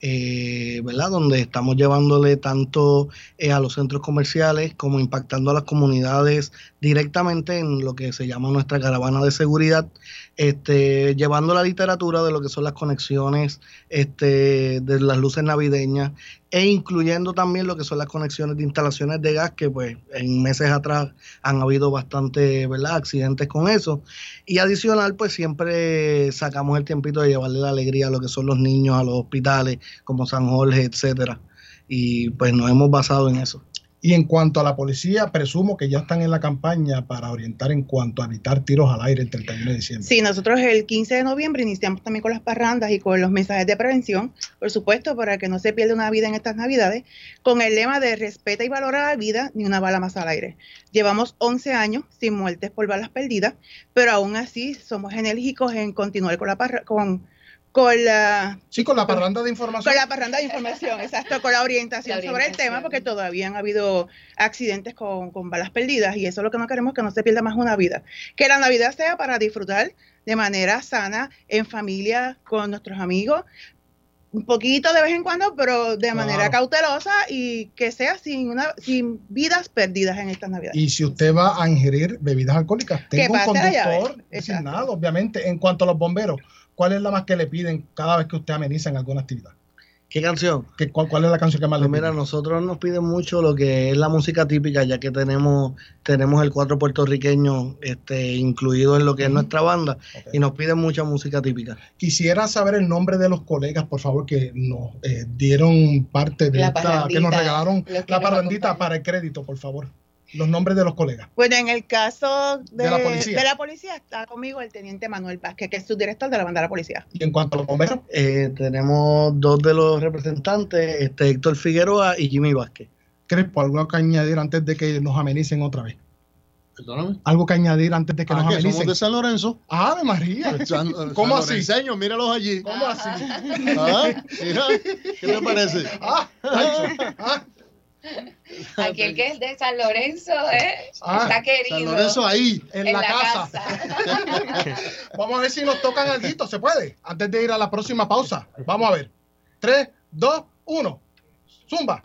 eh, ¿verdad? Donde estamos llevándole tanto eh, a los centros comerciales como impactando a las comunidades directamente en lo que se llama nuestra caravana de seguridad, este, llevando la literatura de lo que son las conexiones este, de las luces navideñas e incluyendo también lo que son las conexiones de instalaciones de gas que pues en meses atrás han habido bastante ¿verdad? accidentes con eso. Y adicional pues siempre sacamos el tiempito de llevarle la alegría a lo que son los niños a los hospitales como San Jorge etcétera. Y pues nos hemos basado en eso Y en cuanto a la policía, presumo que ya están en la campaña para orientar en cuanto a evitar tiros al aire el 31 de diciembre. Sí, nosotros el 15 de noviembre iniciamos también con las parrandas y con los mensajes de prevención, por supuesto, para que no se pierda una vida en estas navidades, con el lema de respeta y valora la vida, ni una bala más al aire. Llevamos 11 años sin muertes por balas perdidas, pero aún así somos enérgicos en continuar con la con con la Sí, con la parranda de información. con la parranda de información, [LAUGHS] exacto, con la orientación, La sobre el tema, porque todavía han habido accidentes con, con balas perdidas y eso es lo que no queremos, que no se pierda más una vida. Que la Navidad sea para disfrutar de manera sana, en familia, con nuestros amigos, un poquito de vez en cuando, pero de manera cautelosa y que sea sin, una, sin vidas perdidas en estas Navidades. Y si usted va a ingerir bebidas alcohólicas, Que tengo un conductor designado, obviamente. En cuanto a los bomberos, ¿cuál es la más que le piden cada vez que usted ameniza en alguna actividad? ¿Qué canción? ¿Qué, cuál, cuál es la canción que más Pues le mira, piden? nosotros nos piden mucho lo que es la música típica, ya que tenemos, tenemos el cuatro puertorriqueño este, incluido en lo que es nuestra banda, y nos piden mucha música típica. Quisiera saber el nombre de los colegas, por favor, que nos eh, dieron parte de La esta, que nos regalaron que la parrandita para el crédito, por favor. Los nombres de los colegas. Bueno, en el caso de, De la policía. de la policía está conmigo el teniente Manuel Vázquez, que es subdirector de la banda de la policía. Y en cuanto a los bomberos, Eh, tenemos dos de los representantes, este, Héctor Figueroa y Jimmy Vázquez. Crespo, algo que añadir antes de que nos amenicen otra vez. Perdóname. Algo que añadir antes de que Ah, nos que amenicen. somos de San Lorenzo. Ave María. San- [LAUGHS] ¿Cómo San así? Lorenseños, míralos allí. ¿Cómo así? Ah, mira, ¿qué te parece? Ah, ah, [LAUGHS] Aquel que es de San Lorenzo, ¿eh? Ah, Está querido. San Lorenzo ahí. en, la, casa. [LAUGHS] Vamos a ver si nos tocan algo. ¿Se puede? Antes de ir a la próxima pausa. Vamos a ver. 3, 2, 1. Zumba.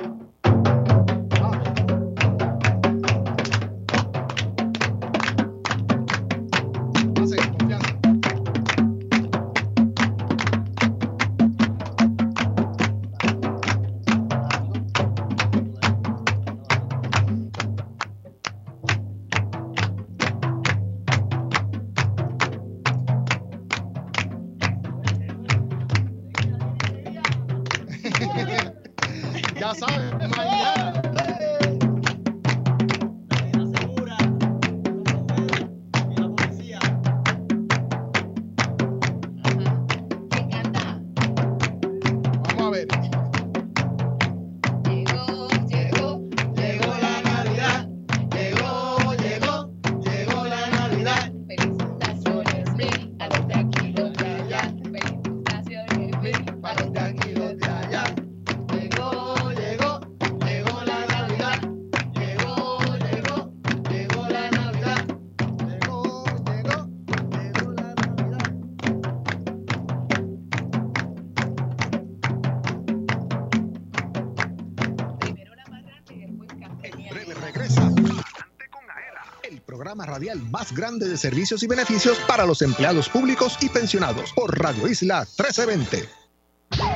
Más grande de servicios y beneficios para los empleados públicos y pensionados por Radio Isla 1320.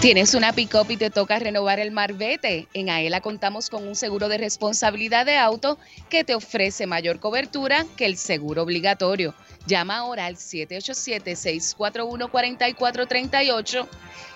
¿Tienes una pick-up y te toca renovar el marbete? En Aela contamos con un seguro de responsabilidad de auto que te ofrece mayor cobertura que el seguro obligatorio. Llama ahora al 787-641-4438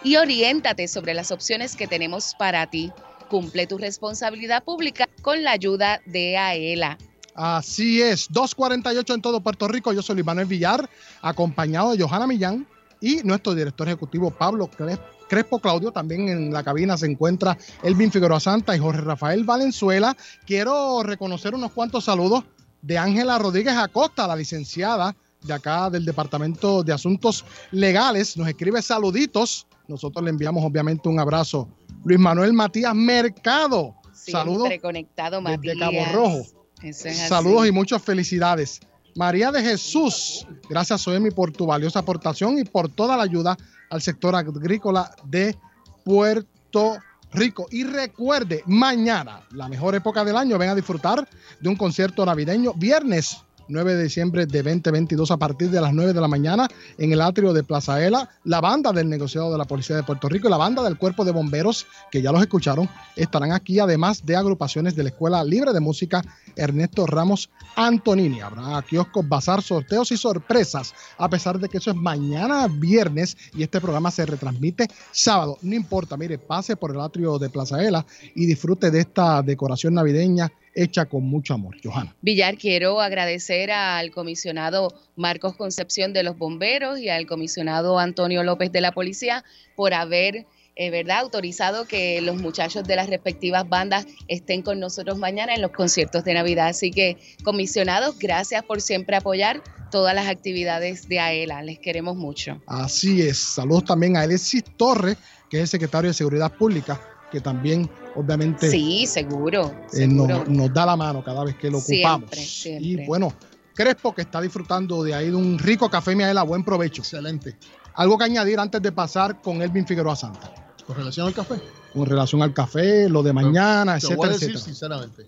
y oriéntate sobre las opciones que tenemos para ti. Cumple tu responsabilidad pública con la ayuda de Aela. Así es, 248 en todo Puerto Rico. Yo soy Luis Villar, acompañado de Johanna Millán y nuestro director ejecutivo Pablo Crespo. Crespo Claudio, también en la cabina se encuentra Elvin Figueroa Santa y Jorge Rafael Valenzuela. Quiero reconocer unos cuantos saludos de Ángela Rodríguez Acosta, la licenciada de acá del Departamento de Asuntos Legales. Nos escribe saluditos. Nosotros le enviamos obviamente un abrazo. Luis Manuel Matías Mercado. Saludos conectado, desde Matías. Cabo Rojo. Es. Saludos y muchas felicidades. María de Jesús, gracias Soemi por tu valiosa aportación y por toda la ayuda al sector agrícola de Puerto Rico. Y recuerde, mañana, la mejor época del año, ven a disfrutar de un concierto navideño viernes 9 de diciembre de 2022 a partir de las 9 de la mañana en el atrio de Plaza Ela. La banda del negociado de la Policía de Puerto Rico y la banda del Cuerpo de Bomberos, que ya los escucharon, estarán aquí, además de agrupaciones de la Escuela Libre de Música Ernesto Ramos Antonini. Habrá kioscos, bazar, sorteos y sorpresas, a pesar de que eso es mañana viernes y este programa se retransmite sábado. No importa, mire, pase por el atrio de Plaza Ela y disfrute de esta decoración navideña hecha con mucho amor. Johanna. Villar, quiero agradecer al comisionado Marcos Concepción de los Bomberos y al comisionado Antonio López de la Policía por haber, eh, ¿verdad?, autorizado que los muchachos de las respectivas bandas estén con nosotros mañana en los conciertos de Navidad. Así que, comisionados, gracias por siempre apoyar todas las actividades de AELA. Les queremos mucho. Así es. Saludos también a Alexis Torres, que es el secretario de Seguridad Pública, que también, obviamente, Sí, seguro. eh, seguro. nos, nos da la mano cada vez que lo ocupamos. Siempre, siempre. Y bueno, Crespo, que está disfrutando de ahí de un rico café Miaela, buen provecho. Excelente. Algo que añadir antes de pasar con Elvin Figueroa Santa, Con relación al café. con relación al café, lo de mañana, Te voy a etcétera, decir etcétera. sinceramente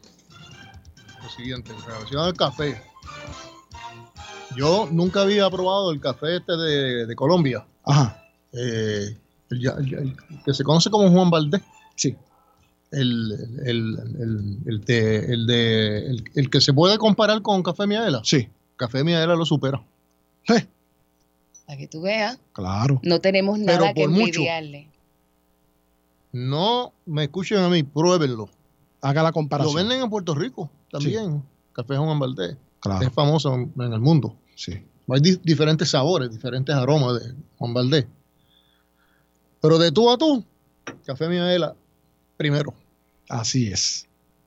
lo siguiente, en relación al café. Yo nunca había probado el café este de, de Colombia. Ajá. Eh, el, ya- el- el que se conoce como Juan Valdés. Sí. El, el, el, el de, el, de- el- el que se puede comparar con Café Miaela. Sí. Café Miaela lo supera. Para que tú veas, Claro. no tenemos Pero nada que envidiarle. No me escuchen a mí, pruébenlo. Haga la Lo comparación. venden en Puerto Rico también. Café Juan Valdés. Claro. Es famoso en, en el mundo. Sí. Hay di- diferentes sabores, diferentes aromas de Juan Valdés. Pero de tú a tú, Café Miaela primero. Así es.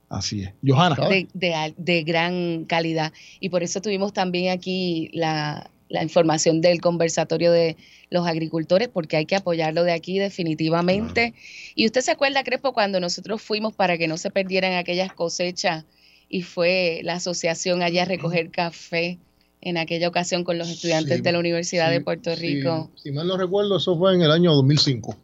Así es. Johanna. de, de gran calidad. Y por eso tuvimos también aquí la, la información del conversatorio de los agricultores, porque hay que apoyarlo de aquí definitivamente. Y usted se acuerda, Crespo, cuando nosotros fuimos para que no se perdieran aquellas cosechas y fue la asociación allá a recoger café en aquella ocasión con los estudiantes Sí, de la Universidad de Puerto sí. Rico. Si mal no recuerdo, eso fue en el año 2005.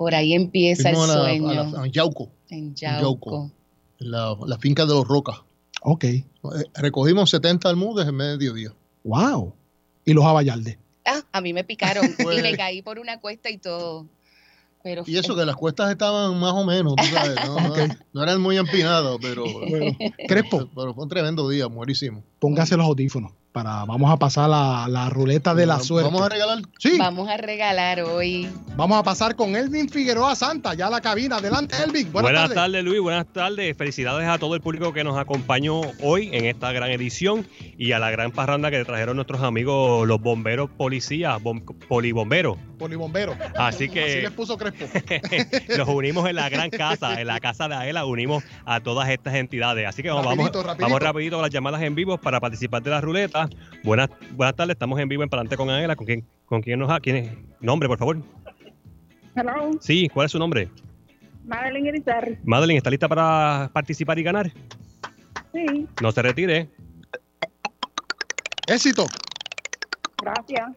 Por ahí empieza el Fuimos a la- sueño. a la- a Yauco, en en Yauco. En la, la finca de los Rocas. Ok. Eh, Recogimos 70 almudes en mediodía. Wow. Y los abayaldes. Ah, a mí me picaron y Pues- me caí por una cuesta y todo. Pero Y eso que las cuestas estaban más o menos, tú sabes, no, [LAUGHS] eran muy empinadas, pero, [LAUGHS] Crespo. pero fue un tremendo día, buenísimo. Póngase los audífonos. Para, vamos a pasar la, la ruleta de la Vamos- suerte. vamos a regalar. Sí. Vamos a regalar hoy. Vamos a pasar con Elvin Figueroa Santa, ya a la cabina. Adelante, Elvin. Buenas, Buenas, tardes. tardes. Luis. Buenas tardes. Felicidades a todo el público que nos acompañó hoy en esta gran edición y a la gran parranda que trajeron nuestros amigos los bomberos policías, bom- polibomberos. Polibombero. Así que- Así les puso Crespo. [LAUGHS] Nos unimos en la gran casa, en la casa de Aela, unimos a todas estas entidades. Así que vamos, Rapidito, vamos, rapidito. vamos rapidito con las llamadas en vivo para participar de la ruleta. Buenas, buenas tardes, estamos en vivo en Palante con Aela. ¿Con quién, con quién nos ha? ¿Quién es? Nombre, por favor. Hello, Sí, ¿cuál es su nombre? Madeline Irizarry. Madeline, ¿está lista para participar y ganar? Sí, No se retire. Éxito. gracias.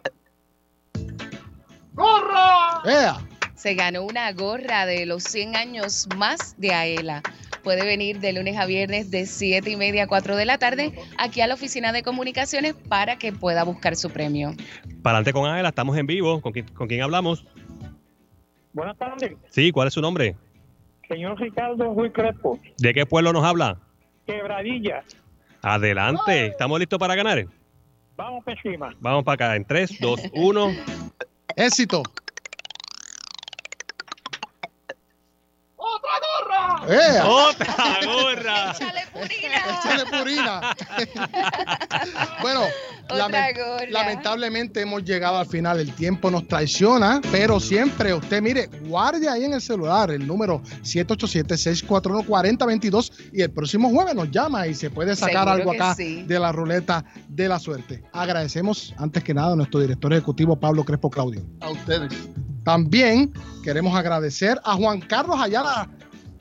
¡Gorra! Se ganó una gorra de los 100 años más de Aela. Puede venir de lunes a viernes de 7 y media a 4 de la tarde aquí a la oficina de comunicaciones para que pueda buscar su premio. Palante con Aela, estamos en vivo. ¿Con quién, con quién hablamos? Buenas tardes, Sí, ¿cuál es su nombre? señor Ricardo Ruiz Crespo, ¿De qué pueblo nos habla? Quebradilla. Adelante, ¿estamos listos para ganar? Vamos para encima. Vamos para acá, en 3, 2, 1. Éxito. ¡Otra gorra! ¡Eh! ¡Otra gorra! ¡Échale purina! Échale purina. [LAUGHS] bueno, Otra lame- gorra. lamentablemente hemos llegado al final. El tiempo nos traiciona, pero siempre usted, mire, guarde ahí en el celular el número 787-641-4022 y el próximo jueves nos llama y se puede sacar Seguro algo acá sí. de la ruleta de la suerte. Agradecemos antes que nada a nuestro director ejecutivo Pablo Crespo Claudio. A ustedes. También queremos agradecer a Juan Carlos Ayala,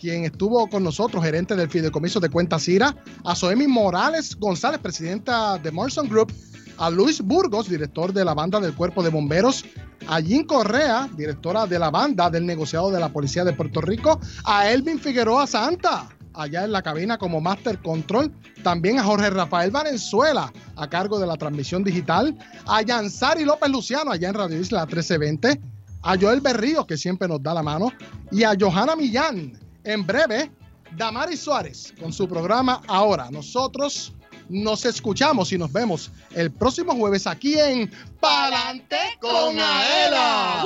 quien estuvo con nosotros, gerente del Fideicomiso de Cuentas Cira, a Soemi Morales González, presidenta de Morrison Group, a Luis Burgos, director de la banda del Cuerpo de Bomberos, a Jean Correa, directora de la banda del negociado de la Policía de Puerto Rico, a Elvin Figueroa Santa, allá en la cabina como Master Control, también a Jorge Rafael Valenzuela, a cargo de la transmisión digital, a Yansari López Luciano, allá en Radio Isla 1320, a Joel Berrío, que siempre nos da la mano, y a Johanna Millán. En breve, Damaris Suárez con su programa Ahora. Nosotros nos escuchamos y nos vemos el próximo jueves aquí en Palante con Aela.